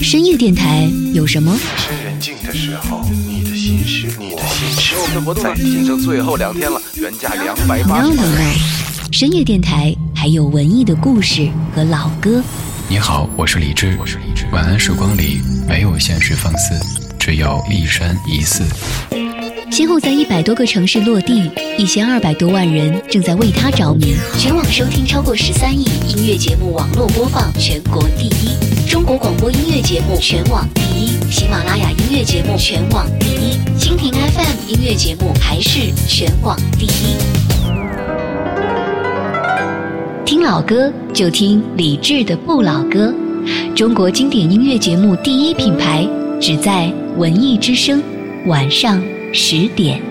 深夜电台有什么？深人静的时候，你的心事，你的心事，我们的活动在仅剩最后两天了，原价两百八 No 十 No No，深夜电台还有文艺的故事和老歌。你好，我是李志。晚安时光里没有现实放肆，只有一山一寺。先后在一百多个城市落地，一千二百多万人正在为他着迷。全网收听超过十三亿，音乐节目网络播放全国第国广播音乐节目全网第一，喜马拉雅音乐节目全网第一，蜻蜓 FM 音乐节目还是全网第一。听老歌就听李志的不老歌，中国经典音乐节目第一品牌，只在文艺之声，晚上十点。